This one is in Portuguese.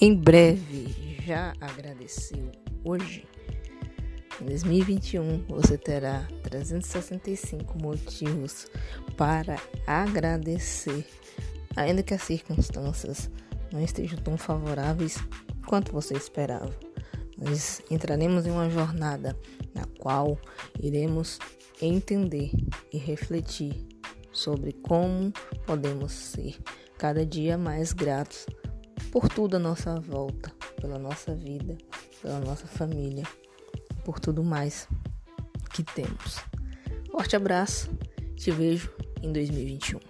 em breve. Já agradeceu hoje? Em 2021 você terá 365 motivos para agradecer, ainda que as circunstâncias não estejam tão favoráveis quanto você esperava. Nós entraremos em uma jornada na qual iremos entender e refletir sobre como podemos ser cada dia mais gratos por tudo à nossa volta, pela nossa vida, pela nossa família, por tudo mais que temos. Forte abraço, te vejo em 2021.